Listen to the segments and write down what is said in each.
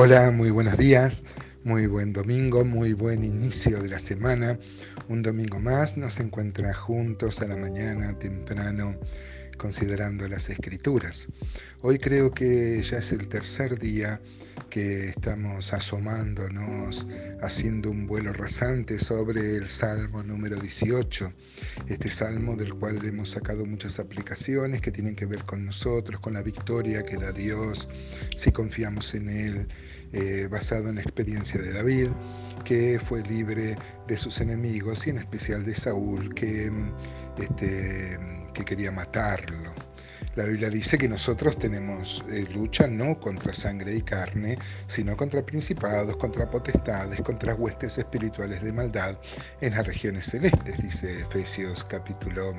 Hola, muy buenos días, muy buen domingo, muy buen inicio de la semana. Un domingo más nos encuentra juntos a la mañana temprano considerando las escrituras. Hoy creo que ya es el tercer día que estamos asomándonos, haciendo un vuelo rasante sobre el Salmo número 18, este salmo del cual hemos sacado muchas aplicaciones que tienen que ver con nosotros, con la victoria que da Dios, si confiamos en Él, eh, basado en la experiencia de David, que fue libre de sus enemigos y en especial de Saúl, que, este, que quería matarlo. La Biblia dice que nosotros tenemos eh, lucha no contra sangre y carne, sino contra principados, contra potestades, contra huestes espirituales de maldad en las regiones celestes, dice Efesios capítulo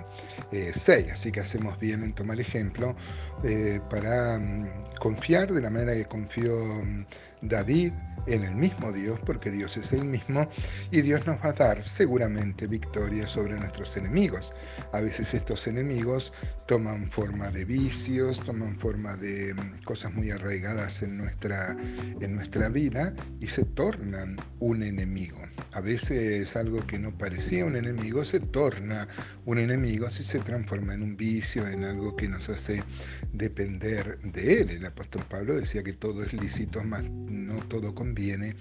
6. Eh, Así que hacemos bien en tomar ejemplo eh, para mm, confiar de la manera que confió mm, David en el mismo Dios, porque Dios es el mismo, y Dios nos va a dar seguramente victoria sobre nuestros enemigos. A veces estos enemigos toman forma de vicios, toman forma de mm, cosas muy arraigadas en nuestra, en nuestra vida y se tornan un enemigo. A veces algo que no parecía un enemigo se torna un enemigo así se transforma en un vicio, en algo que nos hace depender de él. El apóstol Pablo decía que todo es lícito, más no todo conviene,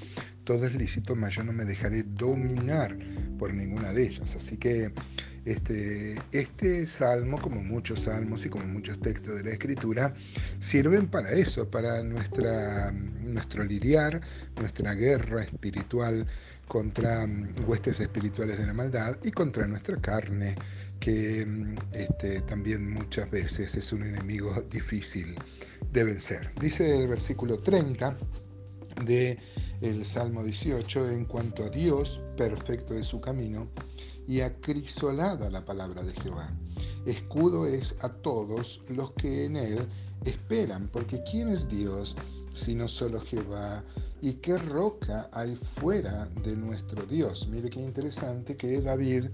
todo es lícito, mas yo no me dejaré dominar por ninguna de ellas. Así que este, este salmo, como muchos salmos y como muchos textos de la escritura, sirven para eso, para nuestra, nuestro lidiar, nuestra guerra espiritual contra mm, huestes espirituales de la maldad y contra nuestra carne, que mm, este, también muchas veces es un enemigo difícil de vencer. Dice el versículo 30 de el Salmo 18, en cuanto a Dios, perfecto es su camino, y acrisolada la palabra de Jehová. Escudo es a todos los que en él esperan, porque ¿quién es Dios sino solo Jehová? ¿Y qué roca hay fuera de nuestro Dios? Mire qué interesante que David,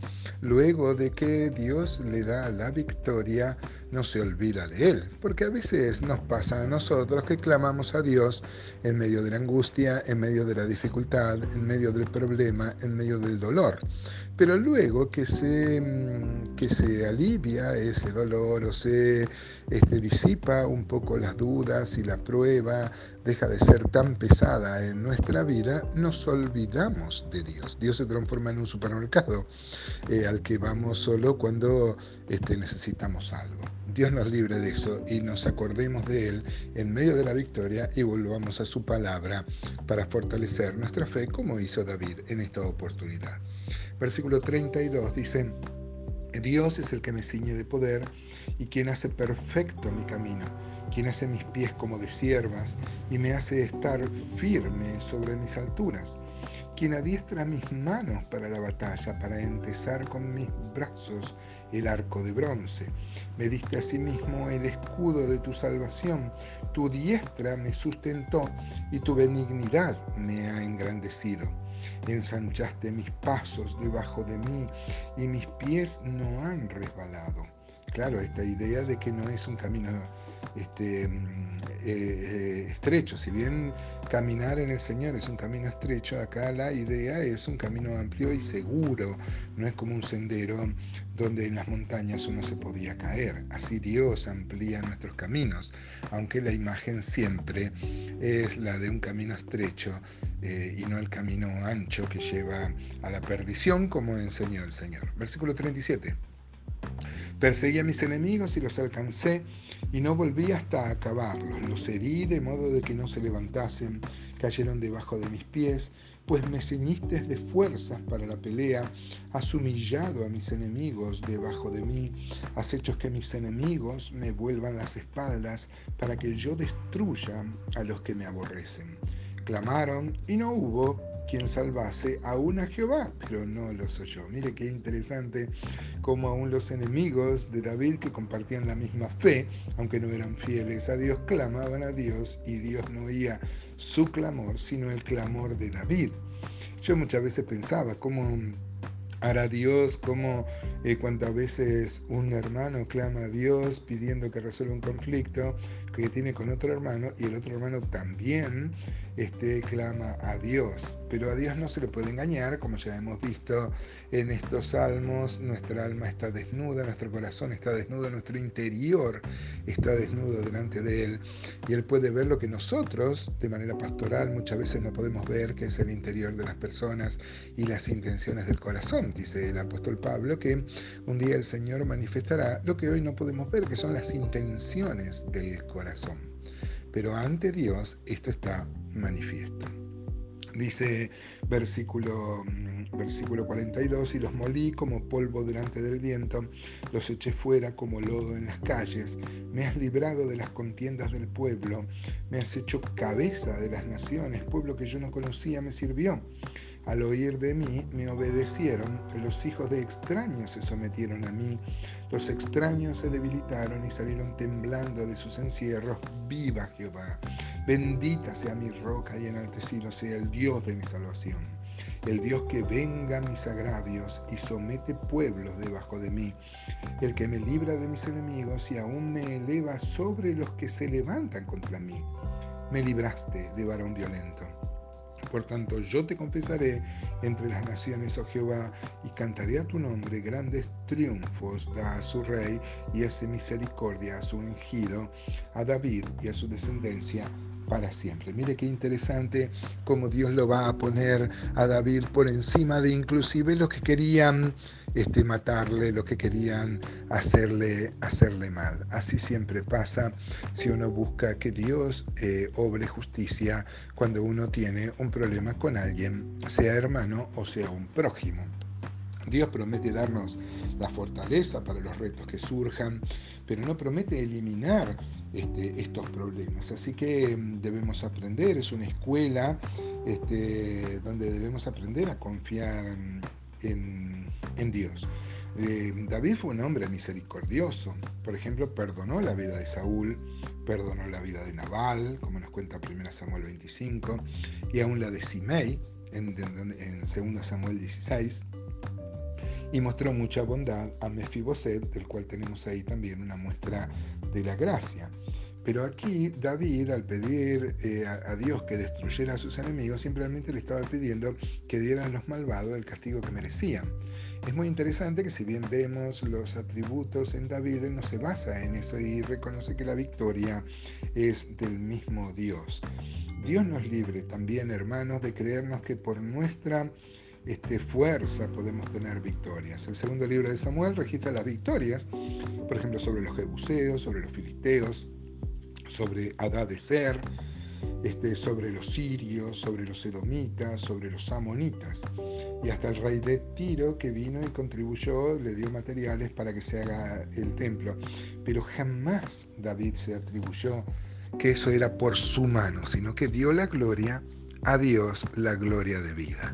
luego de que Dios le da la victoria, no se olvida de él. Porque a veces nos pasa a nosotros que clamamos a Dios en medio de la angustia, en medio de la dificultad, en medio del problema, en medio del dolor. Pero luego que se, mm, que se alivia ese dolor o se este, disipa un poco las dudas y la prueba, deja de ser tan pesada en nuestra vida, nos olvidamos de Dios. Dios se transforma en un supermercado eh, al que vamos solo cuando este, necesitamos algo. Dios nos libre de eso y nos acordemos de Él en medio de la victoria y volvamos a su palabra para fortalecer nuestra fe como hizo David en esta oportunidad. Versículo 32 dice, Dios es el que me ciñe de poder y quien hace perfecto mi camino, quien hace mis pies como de siervas y me hace estar firme sobre mis alturas, quien adiestra mis manos para la batalla, para entesar con mis brazos el arco de bronce. Me diste asimismo el escudo de tu salvación, tu diestra me sustentó y tu benignidad me ha engrandecido ensanchaste mis pasos debajo de mí y mis pies no han resbalado. Claro, esta idea de que no es un camino este, mm, eh, eh, estrecho, si bien caminar en el Señor es un camino estrecho, acá la idea es un camino amplio y seguro, no es como un sendero donde en las montañas uno se podía caer. Así Dios amplía nuestros caminos, aunque la imagen siempre es la de un camino estrecho eh, y no el camino ancho que lleva a la perdición, como enseñó el Señor. Versículo 37. Perseguí a mis enemigos y los alcancé, y no volví hasta acabarlos. Los herí de modo de que no se levantasen, cayeron debajo de mis pies, pues me ceñiste de fuerzas para la pelea, has humillado a mis enemigos debajo de mí, has hecho que mis enemigos me vuelvan las espaldas para que yo destruya a los que me aborrecen. Clamaron y no hubo quien salvase aún a Jehová, pero no los oyó. Mire qué interesante cómo aún los enemigos de David que compartían la misma fe, aunque no eran fieles a Dios, clamaban a Dios y Dios no oía su clamor, sino el clamor de David. Yo muchas veces pensaba cómo Hará Dios como eh, cuántas veces un hermano clama a Dios pidiendo que resuelva un conflicto que tiene con otro hermano y el otro hermano también este, clama a Dios. Pero a Dios no se le puede engañar, como ya hemos visto en estos salmos, nuestra alma está desnuda, nuestro corazón está desnudo, nuestro interior está desnudo delante de Él. Y Él puede ver lo que nosotros, de manera pastoral, muchas veces no podemos ver, que es el interior de las personas y las intenciones del corazón. Dice el apóstol Pablo que un día el Señor manifestará lo que hoy no podemos ver, que son las intenciones del corazón. Pero ante Dios esto está manifiesto. Dice versículo, mm, versículo 42, y los molí como polvo delante del viento, los eché fuera como lodo en las calles, me has librado de las contiendas del pueblo, me has hecho cabeza de las naciones, pueblo que yo no conocía me sirvió. Al oír de mí me obedecieron, los hijos de extraños se sometieron a mí, los extraños se debilitaron y salieron temblando de sus encierros. Viva Jehová, bendita sea mi roca y enaltecido sea el Dios de mi salvación. El Dios que venga mis agravios y somete pueblos debajo de mí. El que me libra de mis enemigos y aún me eleva sobre los que se levantan contra mí. Me libraste de varón violento por tanto, yo te confesaré entre las naciones, oh Jehová, y cantaré a tu nombre grandes triunfos da a su rey y hace misericordia a su ungido, a David y a su descendencia para siempre. Mire qué interesante cómo Dios lo va a poner a David por encima de inclusive los que querían este, matarle, los que querían hacerle, hacerle mal. Así siempre pasa si uno busca que Dios eh, obre justicia cuando uno tiene un problema con alguien, sea hermano o sea un prójimo. Dios promete darnos la fortaleza para los retos que surjan, pero no promete eliminar este, estos problemas. Así que mm, debemos aprender, es una escuela este, donde debemos aprender a confiar en, Dios. Eh, David fue un hombre misericordioso. Por ejemplo, perdonó la vida de Saúl, perdonó la vida de Nabal, como nos cuenta 1 Samuel 25, y aún la de Simei, en, en 2 Samuel 16 y mostró mucha bondad a Mefiboset, del cual tenemos ahí también una muestra de la gracia. Pero aquí David, al pedir eh, a, Dios que destruyera a sus enemigos, simplemente le estaba pidiendo que dieran los malvados el castigo que merecían. Es muy interesante que si bien vemos los atributos en David, él no se basa en eso y reconoce que la victoria es del mismo Dios. Dios nos libre también, hermanos, de creernos que por nuestra este, fuerza podemos tener victorias. El segundo libro de Samuel registra las victorias, por ejemplo, sobre los jebuseos, sobre los filisteos, sobre Ser, este, sobre los sirios, sobre los edomitas, sobre los amonitas. Y hasta el rey de Tiro que vino y contribuyó, le dio materiales para que se haga el templo. Pero jamás David se atribuyó que eso era por su mano, sino que dio la gloria a Dios, la gloria de vida.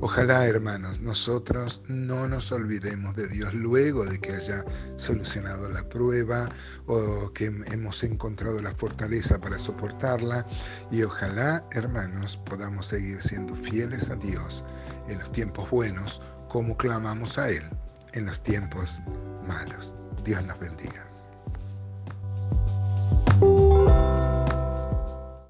Ojalá, hermanos, nosotros no nos olvidemos de Dios luego de que haya solucionado la prueba o que hemos encontrado la fortaleza para soportarla. Y ojalá, hermanos, podamos seguir siendo fieles a Dios en los tiempos buenos como clamamos a Él en los tiempos malos. Dios nos bendiga.